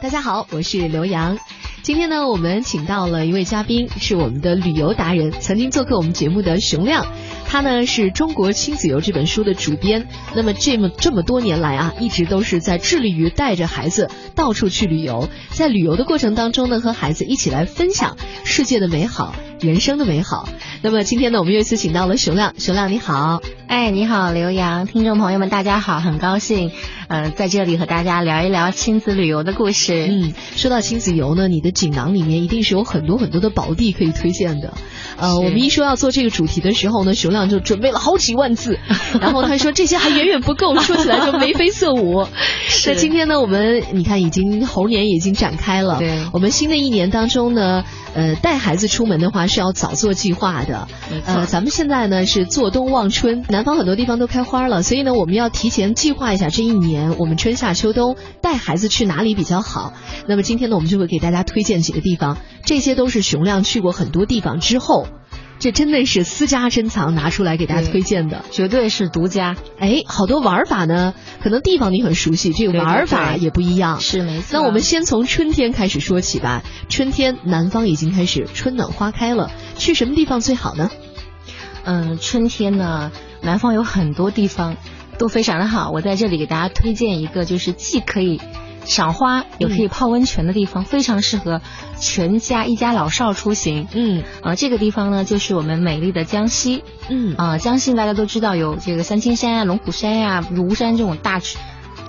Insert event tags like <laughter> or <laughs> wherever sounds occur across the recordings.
大家好，我是刘洋。今天呢，我们请到了一位嘉宾，是我们的旅游达人，曾经做客我们节目的熊亮。他呢是中国亲子游这本书的主编。那么这么这么多年来啊，一直都是在致力于带着孩子到处去旅游，在旅游的过程当中呢，和孩子一起来分享世界的美好。人生的美好。那么今天呢，我们又一次请到了熊亮。熊亮你好，哎，你好，刘洋，听众朋友们，大家好，很高兴，呃，在这里和大家聊一聊亲子旅游的故事。嗯，说到亲子游呢，你的锦囊里面一定是有很多很多的宝地可以推荐的。呃，我们一说要做这个主题的时候呢，熊亮就准备了好几万字，<laughs> 然后他说这些还远远不够，说起来就眉飞色舞。<laughs> 那今天呢，我们你看已经猴年已经展开了，对，我们新的一年当中呢，呃，带孩子出门的话是要早做计划的。呃，咱们现在呢是做冬望春，南方很多地方都开花了，所以呢，我们要提前计划一下这一年我们春夏秋冬带孩子去哪里比较好。那么今天呢，我们就会给大家推荐几个地方，这些都是熊亮去过很多地方之后。这真的是私家珍藏，拿出来给大家推荐的，绝对是独家。哎，好多玩法呢，可能地方你很熟悉，这个玩法也不一样。是没错。那我们先从春天开始说起吧。春天，南方已经开始春暖花开了，去什么地方最好呢？嗯，春天呢，南方有很多地方都非常的好。我在这里给大家推荐一个，就是既可以。赏花也可以泡温泉的地方，非常适合全家一家老少出行。嗯，啊，这个地方呢，就是我们美丽的江西。嗯，啊，江西大家都知道有这个三清山啊、龙虎山呀、庐山这种大。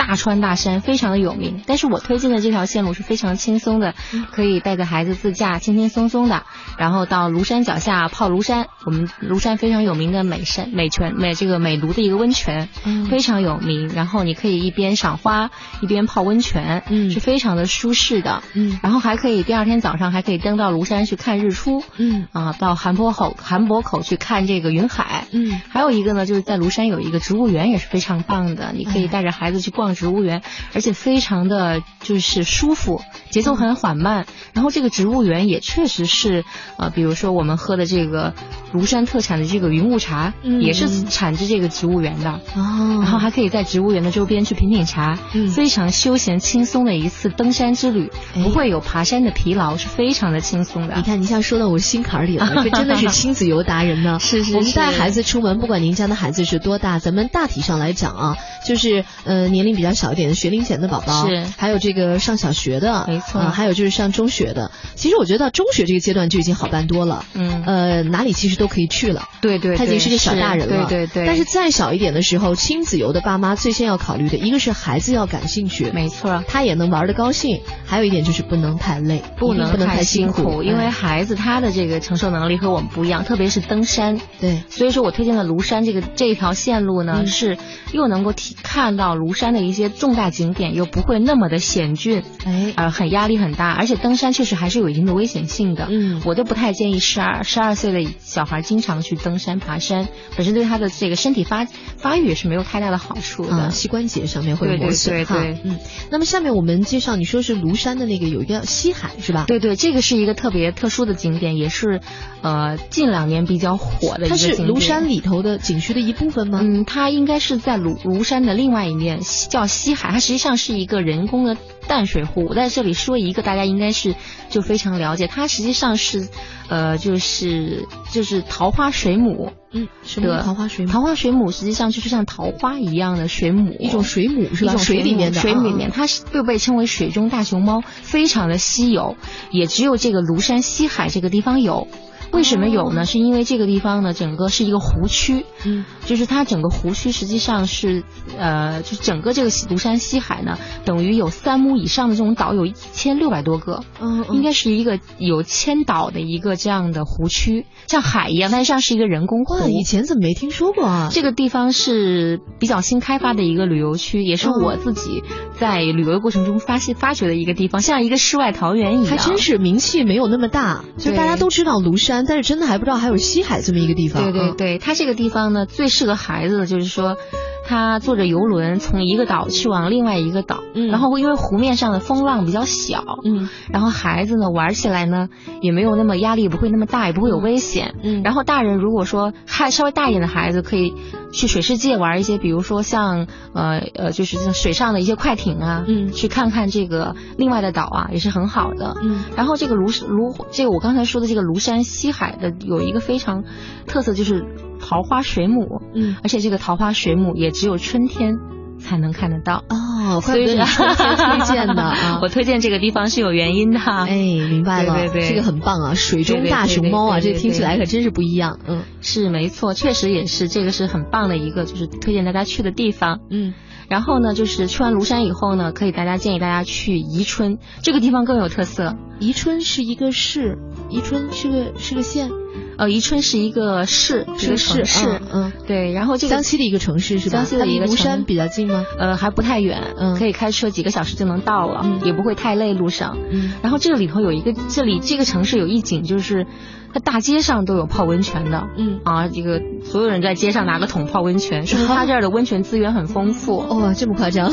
大川大山非常的有名，但是我推荐的这条线路是非常轻松的，可以带着孩子自驾，轻轻松松的，然后到庐山脚下泡庐山。我们庐山非常有名的美山美泉美这个美庐的一个温泉，非常有名。然后你可以一边赏花一边泡温泉，嗯，是非常的舒适的，嗯。然后还可以第二天早上还可以登到庐山去看日出，嗯啊，到韩坡口韩坡口去看这个云海，嗯。还有一个呢，就是在庐山有一个植物园也是非常棒的，你可以带着孩子去逛。植物园，而且非常的就是舒服，节奏很缓慢。然后这个植物园也确实是，呃，比如说我们喝的这个庐山特产的这个云雾茶，也是产自这个植物园的。哦，然后还可以在植物园的周边去品品茶，非常休闲轻松的一次登山之旅，不会有爬山的疲劳，是非常的轻松的。你看，你像说到我心坎里了，这真的是亲子游达人呢。<laughs> 是是，我们带孩子出门，不管您家的孩子是多大，咱们大体上来讲啊，就是呃年龄比较小一点的学龄前的宝宝，是。还有这个上小学的，没错，还有就是上中学的。其实我觉得到中学这个阶段就已经好办多了，嗯，呃哪里其实都可以去了，对对，他已经是个小大人了，对对对。但是再小一点的时候，亲子游的爸妈最先要考虑的一个是孩子要感兴趣，没错，他也能玩的高兴，还有一点就是不能太累，不能不能太辛苦，因为孩子他的这个承受能力和我们不一样，特别是登山，对，所以说我推荐的庐山这个这一条线路呢，是又能够体看到庐山的一些重大景点，又不会那么的险峻，哎，呃，很压力很大，而且登山确实还是有一定的危险性的，嗯，我都不太建议十二十二岁的小孩经常去登山爬山，本身对他的这个身体发发育也是没有太大的好处的，膝关节上面会磨损对，嗯，那么下面我们介绍，你说是庐山的那个有一个西海是吧？对对，这个是一个特别特殊的景点，也是呃近两年比较火的一个景点。它是庐山里头的景区的一部分吗？嗯，它应该是在庐庐山的另外一面，叫西海，它实际上是一个人工的淡水湖。我在这里说一个，大家应该是就非常了解，它实际上是呃就是就是桃花水母。嗯，什么桃花水母？桃花水母实际上就是像桃花一样的水母，一种水母是吧？水里面的，水里面，它是又被称为水中大熊猫，非常的稀有，也只有这个庐山西海这个地方有。为什么有呢？是因为这个地方呢，整个是一个湖区，嗯，就是它整个湖区实际上是，呃，就整个这个庐山西海呢，等于有三亩以上的这种岛有一千六百多个，嗯，应该是一个有千岛的一个这样的湖区，像海一样，但是像是一个人工湖。以前怎么没听说过啊？这个地方是比较新开发的一个旅游区，也是我自己在旅游过程中发现发掘的一个地方，像一个世外桃源一样。还真是名气没有那么大，就大家都知道庐山。但是真的还不知道还有西海这么一个地方。对对对，它这个地方呢，最适合孩子的就是说，他坐着游轮从一个岛去往另外一个岛，嗯。然后因为湖面上的风浪比较小，嗯。然后孩子呢玩起来呢也没有那么压力，不会那么大，也不会有危险。嗯。然后大人如果说还稍微大一点的孩子，可以去水世界玩一些，比如说像呃呃，就是像水上的一些快艇啊，嗯。去看看这个另外的岛啊，也是很好的。嗯。然后这个庐庐，这个我刚才说的这个庐山西海的有一个非常特色，就是桃花水母，嗯而且这个桃花水母也只有春天才能看得到。哦，所以不得你春天推荐的啊。<laughs> 我推荐这个地方是有原因的。哎，明白了，对对对这个很棒啊！水中大熊猫啊，这听起来可真是不一样。嗯是没错，确实也是，这个是很棒的一个，就是推荐大家去的地方。嗯然后呢，就是去完庐山以后呢，可以大家建议大家去宜春，这个地方更有特色。宜春是一个市，宜春是个是个县，呃，宜春是一个市，是个市城市。嗯嗯。对，然后这个江西的一个城市是吧？江西的一个庐山比较近吗？呃还不太远，嗯可以开车几个小时就能到了，嗯也不会太累路上。嗯然后这个里头有一个，这里这个城市有一景，就是它大街上都有泡温泉的。嗯。啊，这个所有人在街上拿个桶泡温泉，说明 <laughs> 它这儿的温泉资源很丰富。哦，这么夸张？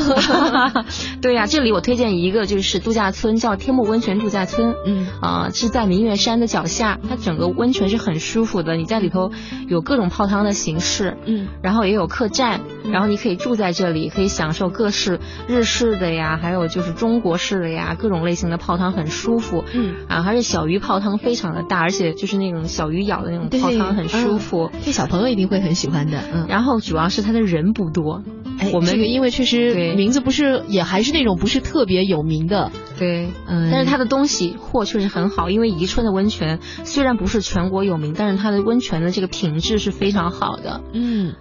<laughs> 对呀、这里我推荐一个就是度假村，叫天目温泉度假村。嗯啊、是在明月山的脚下，它整个温泉是很舒服的。你在里头有各种泡汤的形式，嗯然后也有客栈，嗯然后你可以住在这里，可以享受各式日式的呀，还有就是中国式的呀，各种类型的泡汤很舒服。嗯，啊，而且小鱼泡汤非常的大，而且就是那种小鱼咬的那种泡汤很舒服。嗯这小朋友一定会很喜欢的。嗯，然后主要是它的人不多，哎，我们这个因为确实对名字不是也还是那种不是特别有名的，对，嗯，但是它的东西货确实很好，因为宜春的温泉虽然不是全国有名，但是它的温泉的这个品质是非常好的。嗯。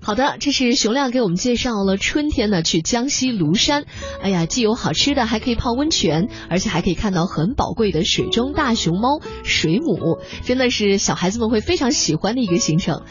好的，这是熊亮给我们介绍了春天呢去江西庐山，哎呀，既有好吃的，还可以泡温泉，而且还可以看到很宝贵的水中大熊猫、水母，真的是小孩子们会非常喜欢的一个行程。